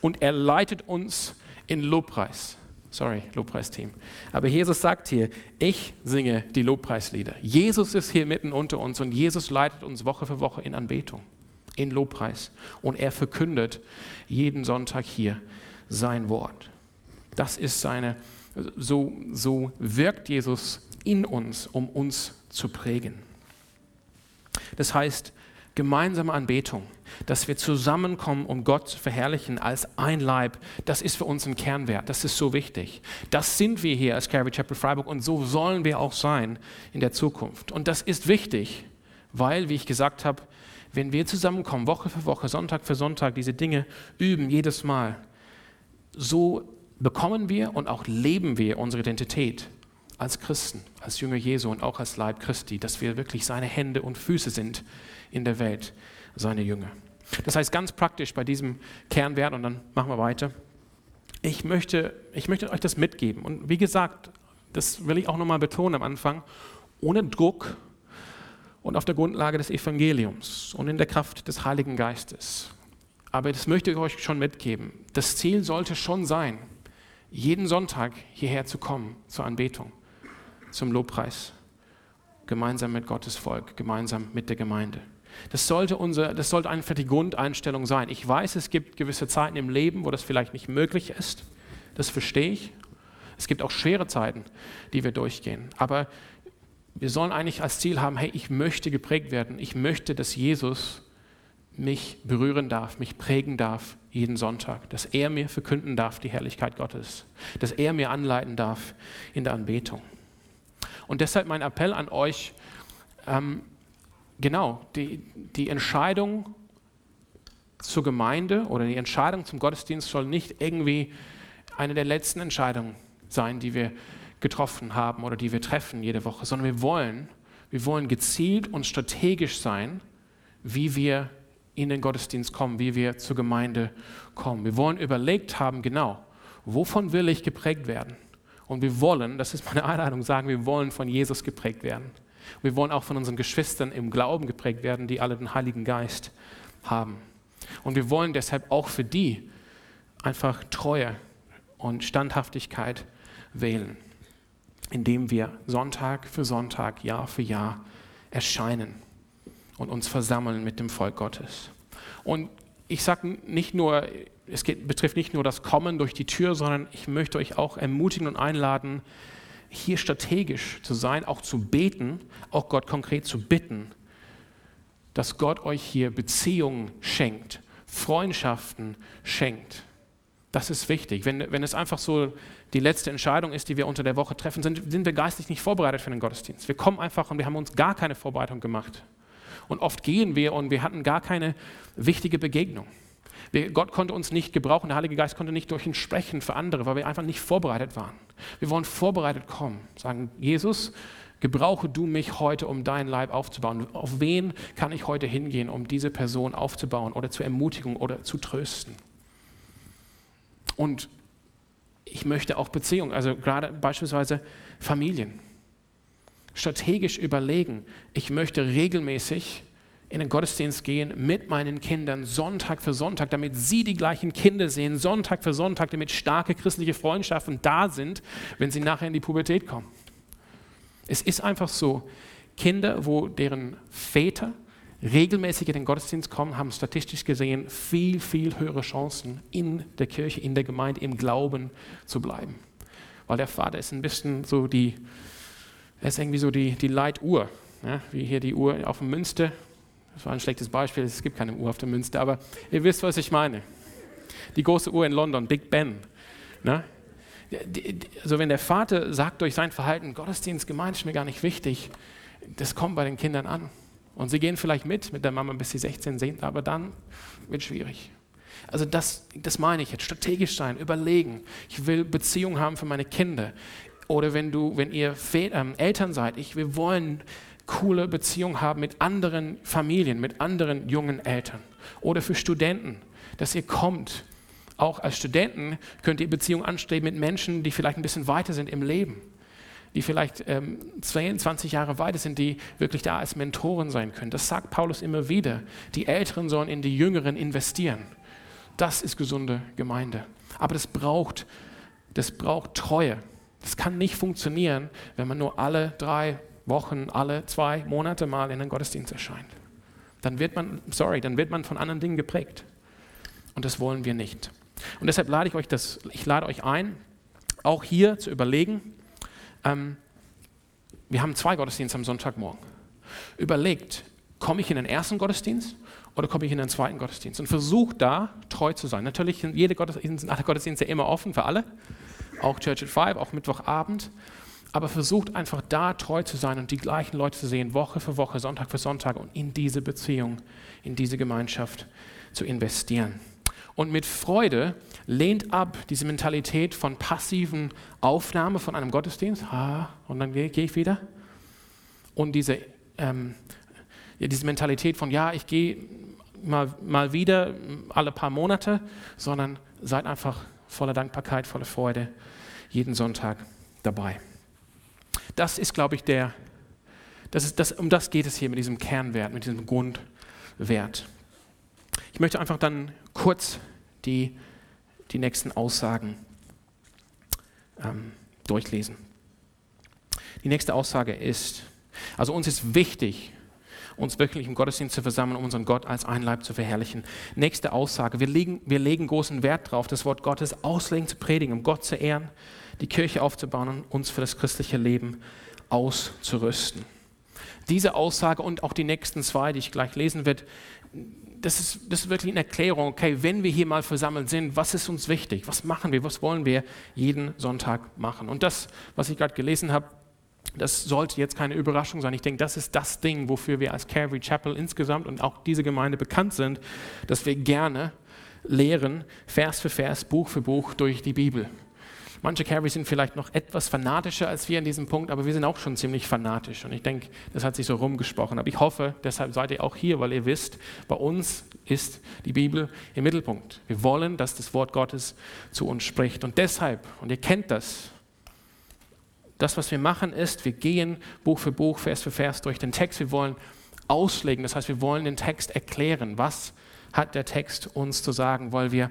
und er leitet uns in Lobpreis. Sorry, Lobpreisteam. Aber Jesus sagt hier, ich singe die Lobpreislieder. Jesus ist hier mitten unter uns und Jesus leitet uns Woche für Woche in Anbetung, in Lobpreis. Und er verkündet jeden Sonntag hier sein Wort. Das ist seine, so, so wirkt Jesus in uns, um uns zu prägen. Das heißt, gemeinsame Anbetung, dass wir zusammenkommen, um Gott zu verherrlichen als ein Leib, das ist für uns ein Kernwert, das ist so wichtig. Das sind wir hier als Calvary Chapel Freiburg und so sollen wir auch sein in der Zukunft. Und das ist wichtig, weil, wie ich gesagt habe, wenn wir zusammenkommen, Woche für Woche, Sonntag für Sonntag, diese Dinge üben, jedes Mal, so bekommen wir und auch leben wir unsere Identität als Christen, als Jünger Jesu und auch als Leib Christi, dass wir wirklich seine Hände und Füße sind in der Welt seine Jünger. Das heißt ganz praktisch bei diesem Kernwert, und dann machen wir weiter, ich möchte, ich möchte euch das mitgeben. Und wie gesagt, das will ich auch nochmal betonen am Anfang, ohne Druck und auf der Grundlage des Evangeliums und in der Kraft des Heiligen Geistes. Aber das möchte ich euch schon mitgeben. Das Ziel sollte schon sein, jeden Sonntag hierher zu kommen zur Anbetung, zum Lobpreis, gemeinsam mit Gottes Volk, gemeinsam mit der Gemeinde. Das sollte, unser, das sollte einfach die Grundeinstellung sein. Ich weiß, es gibt gewisse Zeiten im Leben, wo das vielleicht nicht möglich ist. Das verstehe ich. Es gibt auch schwere Zeiten, die wir durchgehen. Aber wir sollen eigentlich als Ziel haben, hey, ich möchte geprägt werden. Ich möchte, dass Jesus mich berühren darf, mich prägen darf jeden Sonntag, dass er mir verkünden darf die Herrlichkeit Gottes, dass er mir anleiten darf in der Anbetung. Und deshalb mein Appell an euch, ähm, genau, die, die Entscheidung zur Gemeinde oder die Entscheidung zum Gottesdienst soll nicht irgendwie eine der letzten Entscheidungen sein, die wir getroffen haben oder die wir treffen jede Woche, sondern wir wollen, wir wollen gezielt und strategisch sein, wie wir in den Gottesdienst kommen, wie wir zur Gemeinde kommen. Wir wollen überlegt haben, genau, wovon will ich geprägt werden? Und wir wollen, das ist meine Einladung, sagen, wir wollen von Jesus geprägt werden. Wir wollen auch von unseren Geschwistern im Glauben geprägt werden, die alle den Heiligen Geist haben. Und wir wollen deshalb auch für die einfach Treue und Standhaftigkeit wählen, indem wir Sonntag für Sonntag, Jahr für Jahr erscheinen und uns versammeln mit dem Volk Gottes. Und ich sage nicht nur, es geht, betrifft nicht nur das Kommen durch die Tür, sondern ich möchte euch auch ermutigen und einladen, hier strategisch zu sein, auch zu beten, auch Gott konkret zu bitten, dass Gott euch hier Beziehungen schenkt, Freundschaften schenkt. Das ist wichtig. Wenn, wenn es einfach so die letzte Entscheidung ist, die wir unter der Woche treffen, sind, sind wir geistlich nicht vorbereitet für den Gottesdienst. Wir kommen einfach und wir haben uns gar keine Vorbereitung gemacht. Und oft gehen wir und wir hatten gar keine wichtige Begegnung. Wir, Gott konnte uns nicht gebrauchen, der Heilige Geist konnte nicht durch ihn sprechen für andere, weil wir einfach nicht vorbereitet waren. Wir wollen vorbereitet kommen. Sagen, Jesus, gebrauche du mich heute, um dein Leib aufzubauen? Auf wen kann ich heute hingehen, um diese Person aufzubauen oder zu ermutigen oder zu trösten? Und ich möchte auch Beziehungen, also gerade beispielsweise Familien, strategisch überlegen, ich möchte regelmäßig in den Gottesdienst gehen mit meinen Kindern Sonntag für Sonntag, damit sie die gleichen Kinder sehen, Sonntag für Sonntag, damit starke christliche Freundschaften da sind, wenn sie nachher in die Pubertät kommen. Es ist einfach so, Kinder, wo deren Väter regelmäßig in den Gottesdienst kommen, haben statistisch gesehen viel, viel höhere Chancen, in der Kirche, in der Gemeinde, im Glauben zu bleiben. Weil der Vater ist ein bisschen so die, er ist irgendwie so die, die Leituhr, ja, wie hier die Uhr auf dem Münster, das war ein schlechtes Beispiel, es gibt keine Uhr auf der Münster, aber ihr wisst, was ich meine. Die große Uhr in London, Big Ben. Ne? Also wenn der Vater sagt durch sein Verhalten, Gottesdienst, Gemeinde ist mir gar nicht wichtig, das kommt bei den Kindern an. Und sie gehen vielleicht mit, mit der Mama, bis sie 16 sind, aber dann wird schwierig. Also das, das meine ich jetzt, strategisch sein, überlegen. Ich will Beziehungen haben für meine Kinder. Oder wenn du, wenn ihr ähm, Eltern seid, ich, wir wollen coole Beziehung haben mit anderen Familien, mit anderen jungen Eltern. Oder für Studenten, dass ihr kommt. Auch als Studenten könnt ihr Beziehungen anstreben mit Menschen, die vielleicht ein bisschen weiter sind im Leben, die vielleicht ähm, 22 Jahre weiter sind, die wirklich da als Mentoren sein können. Das sagt Paulus immer wieder. Die Älteren sollen in die Jüngeren investieren. Das ist gesunde Gemeinde. Aber das braucht, das braucht Treue. Das kann nicht funktionieren, wenn man nur alle drei Wochen, alle zwei Monate mal in den Gottesdienst erscheint. Dann wird man, sorry, dann wird man von anderen Dingen geprägt. Und das wollen wir nicht. Und deshalb lade ich euch das, ich lade euch ein, auch hier zu überlegen, ähm, wir haben zwei Gottesdienste am Sonntagmorgen. Überlegt, komme ich in den ersten Gottesdienst oder komme ich in den zweiten Gottesdienst? Und versucht da treu zu sein. Natürlich sind alle Gottesdienste immer offen für alle, auch Church at Five, auch Mittwochabend aber versucht einfach da treu zu sein und die gleichen Leute zu sehen, Woche für Woche, Sonntag für Sonntag und in diese Beziehung, in diese Gemeinschaft zu investieren. Und mit Freude lehnt ab diese Mentalität von passiven Aufnahme von einem Gottesdienst, ah, und dann gehe geh ich wieder. Und diese, ähm, ja, diese Mentalität von, ja, ich gehe mal, mal wieder alle paar Monate, sondern seid einfach voller Dankbarkeit, voller Freude jeden Sonntag dabei. Das ist, glaube ich, der, das ist, das, um das geht es hier mit diesem Kernwert, mit diesem Grundwert. Ich möchte einfach dann kurz die, die nächsten Aussagen ähm, durchlesen. Die nächste Aussage ist, also uns ist wichtig, uns wirklich im Gottesdienst zu versammeln, um unseren Gott als ein Leib zu verherrlichen. Nächste Aussage, wir legen, wir legen großen Wert darauf, das Wort Gottes auslegen zu predigen, um Gott zu ehren, die Kirche aufzubauen und uns für das christliche Leben auszurüsten. Diese Aussage und auch die nächsten zwei, die ich gleich lesen werde, das ist, das ist wirklich eine Erklärung, okay, wenn wir hier mal versammelt sind, was ist uns wichtig? Was machen wir? Was wollen wir jeden Sonntag machen? Und das, was ich gerade gelesen habe, das sollte jetzt keine Überraschung sein. Ich denke, das ist das Ding, wofür wir als Calvary Chapel insgesamt und auch diese Gemeinde bekannt sind, dass wir gerne lehren, Vers für Vers, Buch für Buch durch die Bibel. Manche Carry sind vielleicht noch etwas fanatischer als wir in diesem Punkt, aber wir sind auch schon ziemlich fanatisch. Und ich denke, das hat sich so rumgesprochen. Aber ich hoffe, deshalb seid ihr auch hier, weil ihr wisst, bei uns ist die Bibel im Mittelpunkt. Wir wollen, dass das Wort Gottes zu uns spricht. Und deshalb, und ihr kennt das, das, was wir machen, ist, wir gehen Buch für Buch, Vers für Vers durch den Text. Wir wollen auslegen, das heißt, wir wollen den Text erklären. Was hat der Text uns zu sagen? Weil wir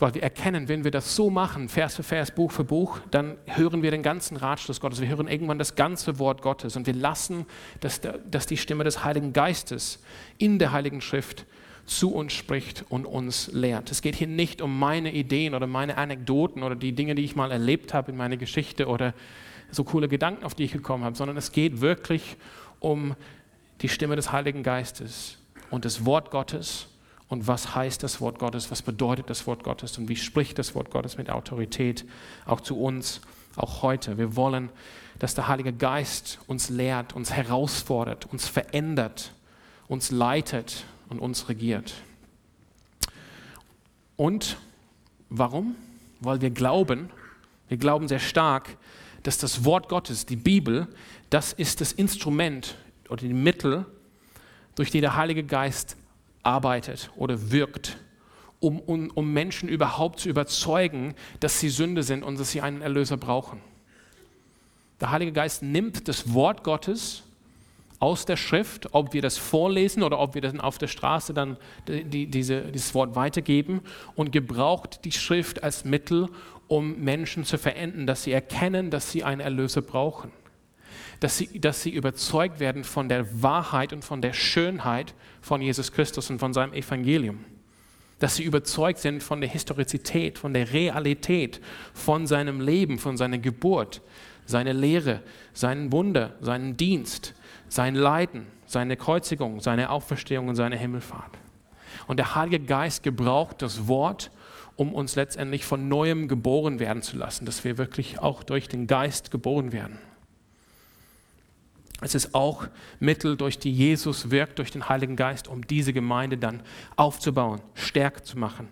weil wir erkennen, wenn wir das so machen, Vers für Vers, Buch für Buch, dann hören wir den ganzen Ratschluss Gottes. Wir hören irgendwann das ganze Wort Gottes und wir lassen, dass, dass die Stimme des Heiligen Geistes in der Heiligen Schrift zu uns spricht und uns lehrt. Es geht hier nicht um meine Ideen oder meine Anekdoten oder die Dinge, die ich mal erlebt habe in meiner Geschichte oder so coole Gedanken, auf die ich gekommen habe, sondern es geht wirklich um die Stimme des Heiligen Geistes und das Wort Gottes und was heißt das Wort Gottes, was bedeutet das Wort Gottes und wie spricht das Wort Gottes mit Autorität auch zu uns, auch heute. Wir wollen, dass der Heilige Geist uns lehrt, uns herausfordert, uns verändert, uns leitet und uns regiert. Und warum? Weil wir glauben, wir glauben sehr stark, dass das Wort Gottes, die Bibel, das ist das Instrument oder die Mittel, durch die der Heilige Geist arbeitet oder wirkt, um, um, um Menschen überhaupt zu überzeugen, dass sie Sünde sind und dass sie einen Erlöser brauchen. Der Heilige Geist nimmt das Wort Gottes aus der Schrift, ob wir das vorlesen oder ob wir dann auf der Straße dann die, diese, dieses Wort weitergeben und gebraucht die Schrift als Mittel, um Menschen zu verenden, dass sie erkennen, dass sie einen Erlöser brauchen. Dass sie, dass sie überzeugt werden von der Wahrheit und von der Schönheit von Jesus Christus und von seinem Evangelium. Dass sie überzeugt sind von der Historizität, von der Realität, von seinem Leben, von seiner Geburt, seine Lehre, seinen Wunder, seinen Dienst, sein Leiden, seine Kreuzigung, seine Auferstehung und seine Himmelfahrt. Und der Heilige Geist gebraucht das Wort, um uns letztendlich von neuem geboren werden zu lassen, dass wir wirklich auch durch den Geist geboren werden. Es ist auch Mittel, durch die Jesus wirkt, durch den Heiligen Geist, um diese Gemeinde dann aufzubauen, stärker zu machen,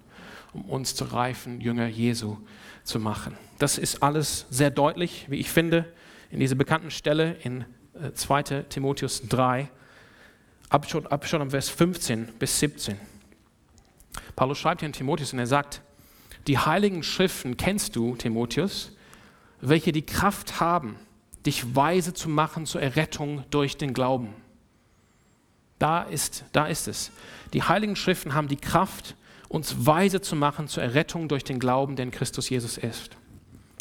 um uns zu reifen, Jünger Jesu zu machen. Das ist alles sehr deutlich, wie ich finde, in dieser bekannten Stelle in 2. Äh, Timotheus 3, ab schon, ab schon am Vers 15 bis 17. Paulus schreibt hier in Timotheus und er sagt, die heiligen Schriften kennst du, Timotheus, welche die Kraft haben, dich weise zu machen zur Errettung durch den Glauben. Da ist, da ist es. Die heiligen Schriften haben die Kraft, uns weise zu machen zur Errettung durch den Glauben, den Christus Jesus ist.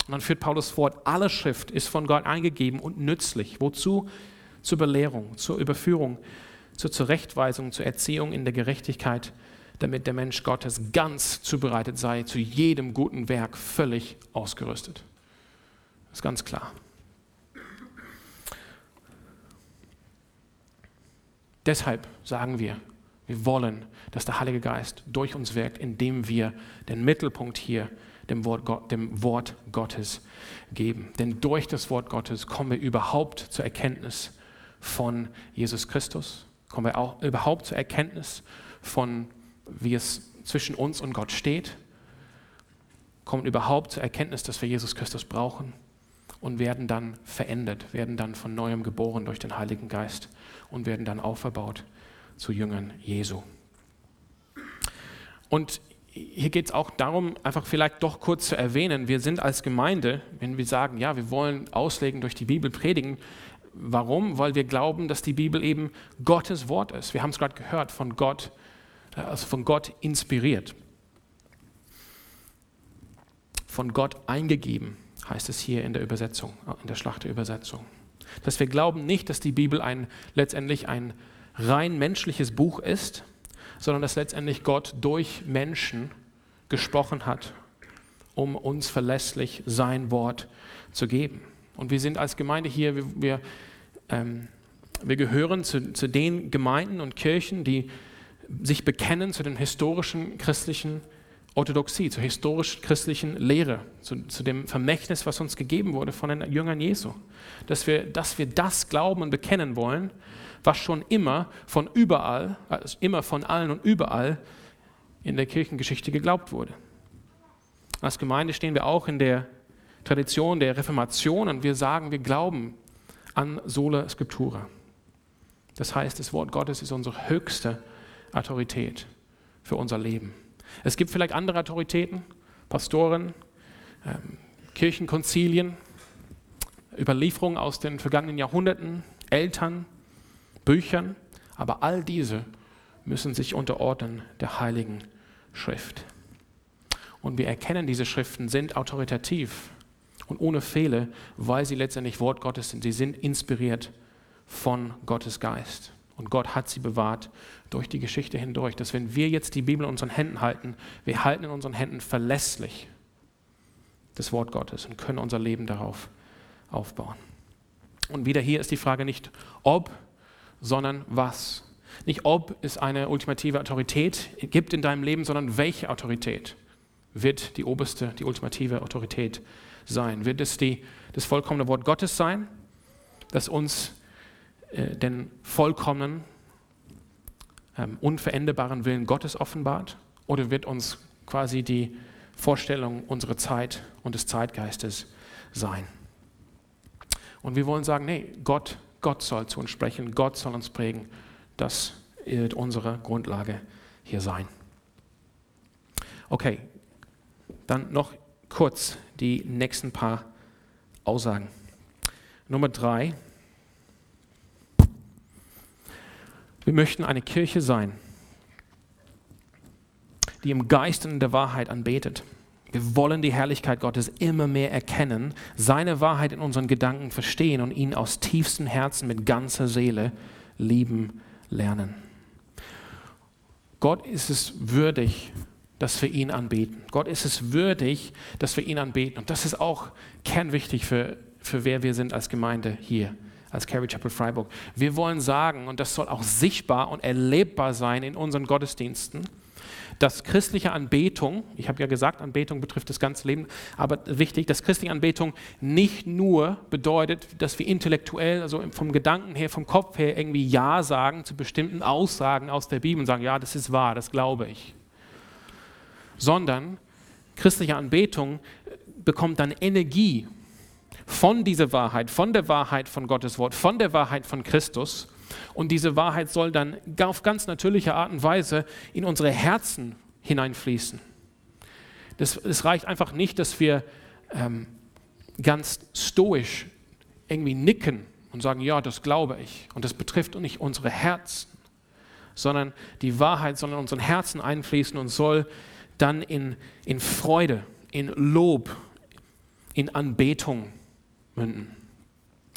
Und dann führt Paulus fort, alle Schrift ist von Gott eingegeben und nützlich. Wozu? Zur Belehrung, zur Überführung, zur Zurechtweisung, zur Erziehung in der Gerechtigkeit, damit der Mensch Gottes ganz zubereitet sei, zu jedem guten Werk völlig ausgerüstet. Das ist ganz klar. Deshalb sagen wir, wir wollen, dass der Heilige Geist durch uns wirkt, indem wir den Mittelpunkt hier dem Wort, dem Wort Gottes geben. Denn durch das Wort Gottes kommen wir überhaupt zur Erkenntnis von Jesus Christus, kommen wir auch überhaupt zur Erkenntnis von, wie es zwischen uns und Gott steht, kommen überhaupt zur Erkenntnis, dass wir Jesus Christus brauchen und werden dann verändert, werden dann von neuem geboren durch den Heiligen Geist und werden dann auferbaut zu Jüngern Jesu. Und hier geht es auch darum, einfach vielleicht doch kurz zu erwähnen, wir sind als Gemeinde, wenn wir sagen, ja, wir wollen auslegen durch die Bibel predigen, warum? Weil wir glauben, dass die Bibel eben Gottes Wort ist. Wir haben es gerade gehört, von Gott, also von Gott inspiriert. Von Gott eingegeben, heißt es hier in der Übersetzung, in der Schlachterübersetzung. Dass wir glauben nicht, dass die Bibel ein, letztendlich ein rein menschliches Buch ist, sondern dass letztendlich Gott durch Menschen gesprochen hat, um uns verlässlich sein Wort zu geben. Und wir sind als Gemeinde hier, wir, wir, ähm, wir gehören zu, zu den Gemeinden und Kirchen, die sich bekennen zu den historischen christlichen Orthodoxie, zur historisch christlichen Lehre, zu, zu, dem Vermächtnis, was uns gegeben wurde von den Jüngern Jesu. Dass wir, dass wir das glauben und bekennen wollen was schon immer von überall, also immer von allen und überall in der Kirchengeschichte geglaubt wurde. Als Gemeinde stehen wir auch in der Tradition der Reformation und wir sagen, wir glauben an sola scriptura. Das heißt, das Wort Gottes ist unsere höchste Autorität für unser Leben. Es gibt vielleicht andere Autoritäten, Pastoren, ähm, Kirchenkonzilien, Überlieferungen aus den vergangenen Jahrhunderten, Eltern, Büchern, aber all diese müssen sich unterordnen der Heiligen Schrift. Und wir erkennen, diese Schriften sind autoritativ und ohne Fehler, weil sie letztendlich Wort Gottes sind. Sie sind inspiriert von Gottes Geist. Und Gott hat sie bewahrt durch die Geschichte hindurch, dass wenn wir jetzt die Bibel in unseren Händen halten, wir halten in unseren Händen verlässlich das Wort Gottes und können unser Leben darauf aufbauen. Und wieder hier ist die Frage nicht, ob sondern was. Nicht ob es eine ultimative Autorität gibt in deinem Leben, sondern welche Autorität wird die oberste, die ultimative Autorität sein. Wird es die, das vollkommene Wort Gottes sein, das uns äh, den vollkommenen, ähm, unveränderbaren Willen Gottes offenbart? Oder wird uns quasi die Vorstellung unserer Zeit und des Zeitgeistes sein? Und wir wollen sagen, nee, Gott, Gott soll zu uns sprechen, Gott soll uns prägen. Das wird unsere Grundlage hier sein. Okay, dann noch kurz die nächsten paar Aussagen. Nummer drei. Wir möchten eine Kirche sein, die im Geist und in der Wahrheit anbetet. Wir wollen die Herrlichkeit Gottes immer mehr erkennen, seine Wahrheit in unseren Gedanken verstehen und ihn aus tiefstem Herzen mit ganzer Seele lieben lernen. Gott ist es würdig, dass wir ihn anbeten. Gott ist es würdig, dass wir ihn anbeten. Und das ist auch kernwichtig für, für wer wir sind als Gemeinde hier, als Carrie Chapel Freiburg. Wir wollen sagen, und das soll auch sichtbar und erlebbar sein in unseren Gottesdiensten, dass christliche Anbetung, ich habe ja gesagt, Anbetung betrifft das ganze Leben, aber wichtig, dass christliche Anbetung nicht nur bedeutet, dass wir intellektuell, also vom Gedanken her, vom Kopf her irgendwie Ja sagen zu bestimmten Aussagen aus der Bibel und sagen, ja, das ist wahr, das glaube ich. Sondern christliche Anbetung bekommt dann Energie von dieser Wahrheit, von der Wahrheit von Gottes Wort, von der Wahrheit von Christus und diese Wahrheit soll dann auf ganz natürliche Art und Weise in unsere Herzen hineinfließen. Es reicht einfach nicht, dass wir ähm, ganz stoisch irgendwie nicken und sagen, ja, das glaube ich. Und das betrifft nicht unsere Herzen, sondern die Wahrheit soll in unseren Herzen einfließen und soll dann in, in Freude, in Lob, in Anbetung münden.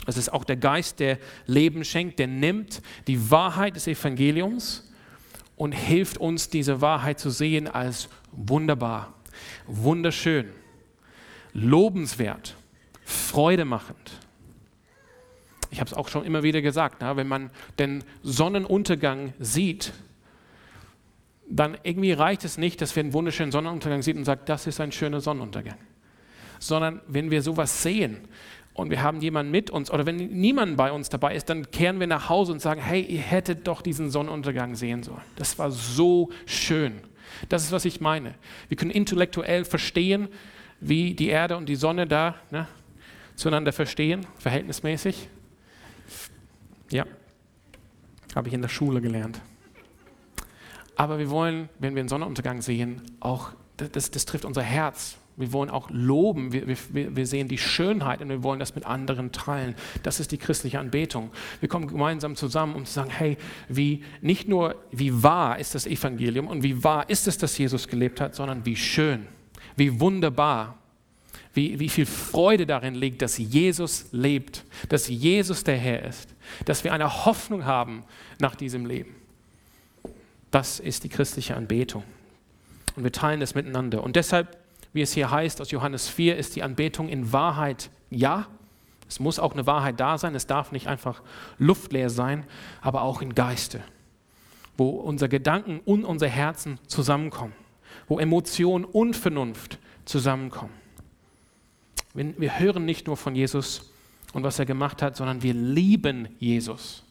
Es ist auch der Geist, der Leben schenkt, der nimmt die Wahrheit des Evangeliums und hilft uns, diese Wahrheit zu sehen als wunderbar, wunderschön, lobenswert, freudemachend. Ich habe es auch schon immer wieder gesagt, na, wenn man den Sonnenuntergang sieht, dann irgendwie reicht es nicht, dass wir einen wunderschönen Sonnenuntergang sehen und sagen, das ist ein schöner Sonnenuntergang. Sondern wenn wir sowas sehen, und wir haben jemanden mit uns oder wenn niemand bei uns dabei ist, dann kehren wir nach Hause und sagen, hey, ihr hättet doch diesen Sonnenuntergang sehen sollen. Das war so schön. Das ist, was ich meine. Wir können intellektuell verstehen, wie die Erde und die Sonne da ne, zueinander verstehen, verhältnismäßig. Ja, habe ich in der Schule gelernt. Aber wir wollen, wenn wir einen Sonnenuntergang sehen, auch, das, das trifft unser Herz. Wir wollen auch loben, wir, wir, wir sehen die Schönheit und wir wollen das mit anderen teilen. Das ist die christliche Anbetung. Wir kommen gemeinsam zusammen, um zu sagen, hey, wie, nicht nur wie wahr ist das Evangelium und wie wahr ist es, dass Jesus gelebt hat, sondern wie schön, wie wunderbar, wie, wie viel Freude darin liegt, dass Jesus lebt, dass Jesus der Herr ist, dass wir eine Hoffnung haben nach diesem Leben. Das ist die christliche Anbetung. Und wir teilen das miteinander. Und deshalb wie es hier heißt aus Johannes 4, ist die Anbetung in Wahrheit ja. Es muss auch eine Wahrheit da sein. Es darf nicht einfach luftleer sein, aber auch in Geiste, wo unsere Gedanken und unser Herzen zusammenkommen, wo Emotion und Vernunft zusammenkommen. Wir hören nicht nur von Jesus und was er gemacht hat, sondern wir lieben Jesus.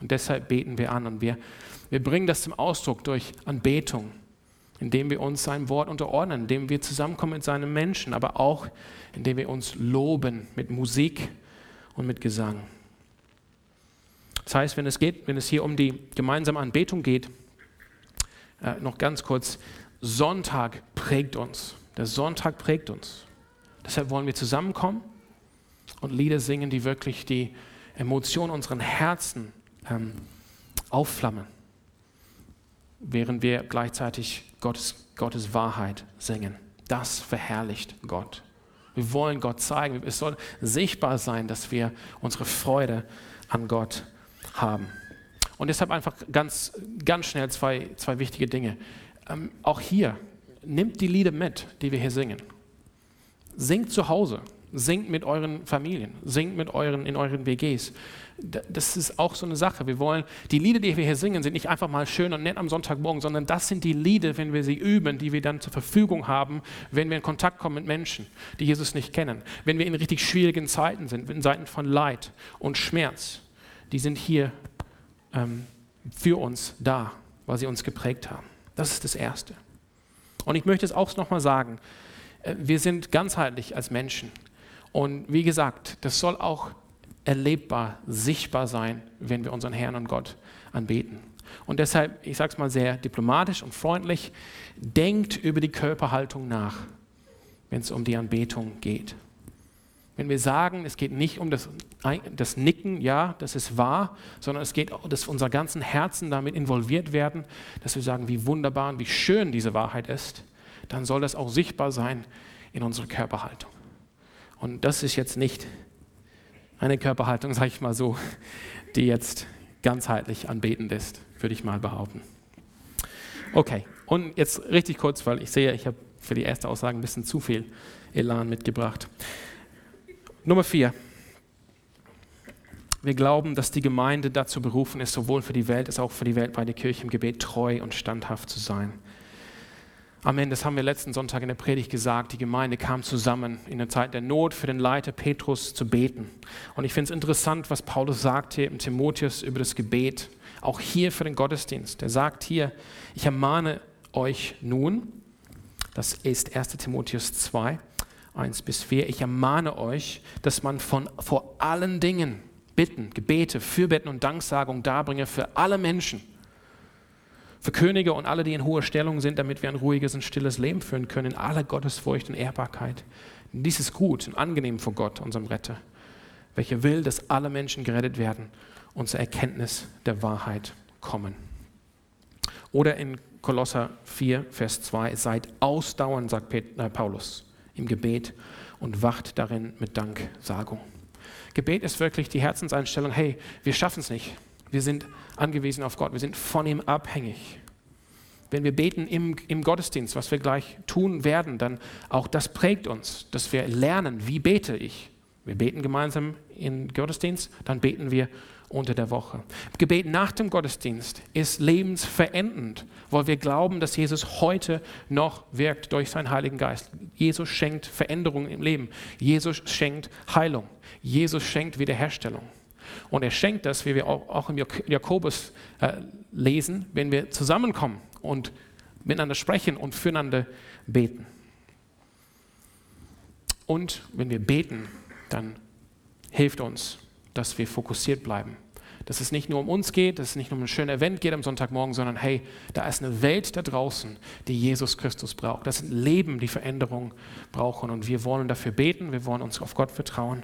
Und deshalb beten wir an und wir, wir bringen das zum Ausdruck durch Anbetung, indem wir uns sein Wort unterordnen, indem wir zusammenkommen mit seinen Menschen, aber auch indem wir uns loben mit Musik und mit Gesang. Das heißt, wenn es geht, wenn es hier um die gemeinsame Anbetung geht, äh, noch ganz kurz, Sonntag prägt uns. Der Sonntag prägt uns. Deshalb wollen wir zusammenkommen und Lieder singen, die wirklich die Emotionen unseren Herzen ähm, aufflammen während wir gleichzeitig Gottes, Gottes Wahrheit singen. Das verherrlicht Gott. Wir wollen Gott zeigen. Es soll sichtbar sein, dass wir unsere Freude an Gott haben. Und deshalb einfach ganz, ganz schnell zwei, zwei wichtige Dinge. Ähm, auch hier, nimmt die Lieder mit, die wir hier singen. Singt zu Hause, singt mit euren Familien, singt mit euren, in euren WGs das ist auch so eine Sache. Wir wollen, die Lieder, die wir hier singen, sind nicht einfach mal schön und nett am Sonntagmorgen, sondern das sind die Lieder, wenn wir sie üben, die wir dann zur Verfügung haben, wenn wir in Kontakt kommen mit Menschen, die Jesus nicht kennen. Wenn wir in richtig schwierigen Zeiten sind, in Zeiten von Leid und Schmerz, die sind hier ähm, für uns da, weil sie uns geprägt haben. Das ist das Erste. Und ich möchte es auch nochmal sagen, äh, wir sind ganzheitlich als Menschen. Und wie gesagt, das soll auch erlebbar, sichtbar sein, wenn wir unseren Herrn und Gott anbeten. Und deshalb, ich sage es mal sehr diplomatisch und freundlich, denkt über die Körperhaltung nach, wenn es um die Anbetung geht. Wenn wir sagen, es geht nicht um das, das Nicken, ja, das ist wahr, sondern es geht, dass unser ganzen Herzen damit involviert werden, dass wir sagen, wie wunderbar und wie schön diese Wahrheit ist, dann soll das auch sichtbar sein in unserer Körperhaltung. Und das ist jetzt nicht eine Körperhaltung, sage ich mal so, die jetzt ganzheitlich anbetend ist, würde ich mal behaupten. Okay, und jetzt richtig kurz, weil ich sehe, ich habe für die erste Aussage ein bisschen zu viel Elan mitgebracht. Nummer vier. Wir glauben, dass die Gemeinde dazu berufen ist, sowohl für die Welt als auch für die weltweite Kirche im Gebet treu und standhaft zu sein. Amen, das haben wir letzten Sonntag in der Predigt gesagt. Die Gemeinde kam zusammen in der Zeit der Not für den Leiter Petrus zu beten. Und ich finde es interessant, was Paulus sagt hier im Timotheus über das Gebet, auch hier für den Gottesdienst. Er sagt hier, ich ermahne euch nun, das ist 1 Timotheus 2, 1 bis 4, ich ermahne euch, dass man von, vor allen Dingen Bitten, Gebete, Fürbetten und Danksagung darbringe für alle Menschen für Könige und alle, die in hoher Stellung sind, damit wir ein ruhiges und stilles Leben führen können, in aller Gottesfurcht und Ehrbarkeit. dies ist gut und angenehm vor Gott, unserem Retter, welcher will, dass alle Menschen gerettet werden und zur Erkenntnis der Wahrheit kommen. Oder in Kolosser 4, Vers 2, seid ausdauernd, sagt äh, Paulus, im Gebet und wacht darin mit Danksagung. Gebet ist wirklich die Herzenseinstellung, hey, wir schaffen es nicht. Wir sind angewiesen auf Gott. Wir sind von ihm abhängig. Wenn wir beten im, im Gottesdienst, was wir gleich tun werden, dann auch das prägt uns, dass wir lernen, wie bete ich. Wir beten gemeinsam im Gottesdienst, dann beten wir unter der Woche. Gebet nach dem Gottesdienst ist lebensverändernd, weil wir glauben, dass Jesus heute noch wirkt durch seinen Heiligen Geist. Jesus schenkt Veränderung im Leben. Jesus schenkt Heilung. Jesus schenkt Wiederherstellung. Und er schenkt das, wie wir auch im Jakobus äh, lesen, wenn wir zusammenkommen und miteinander sprechen und füreinander beten. Und wenn wir beten, dann hilft uns, dass wir fokussiert bleiben. Dass es nicht nur um uns geht, dass es nicht nur um ein schönes Event geht am Sonntagmorgen, sondern hey, da ist eine Welt da draußen, die Jesus Christus braucht. Das sind Leben, die Veränderung brauchen. Und wir wollen dafür beten, wir wollen uns auf Gott vertrauen.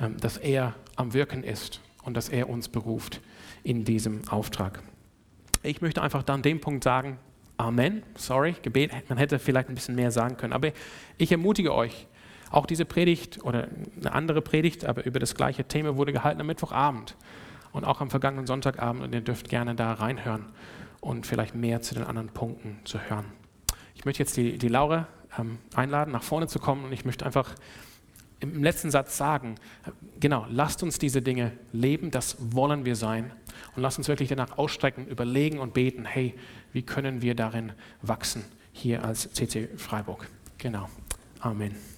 Ähm, dass er am Wirken ist und dass er uns beruft in diesem Auftrag. Ich möchte einfach dann dem Punkt sagen, Amen, sorry, Gebet, man hätte vielleicht ein bisschen mehr sagen können, aber ich ermutige euch, auch diese Predigt oder eine andere Predigt, aber über das gleiche Thema wurde gehalten am Mittwochabend und auch am vergangenen Sonntagabend und ihr dürft gerne da reinhören und vielleicht mehr zu den anderen Punkten zu hören. Ich möchte jetzt die, die Laura ähm, einladen, nach vorne zu kommen und ich möchte einfach im letzten Satz sagen, genau, lasst uns diese Dinge leben, das wollen wir sein. Und lasst uns wirklich danach ausstrecken, überlegen und beten, hey, wie können wir darin wachsen hier als CC Freiburg? Genau. Amen.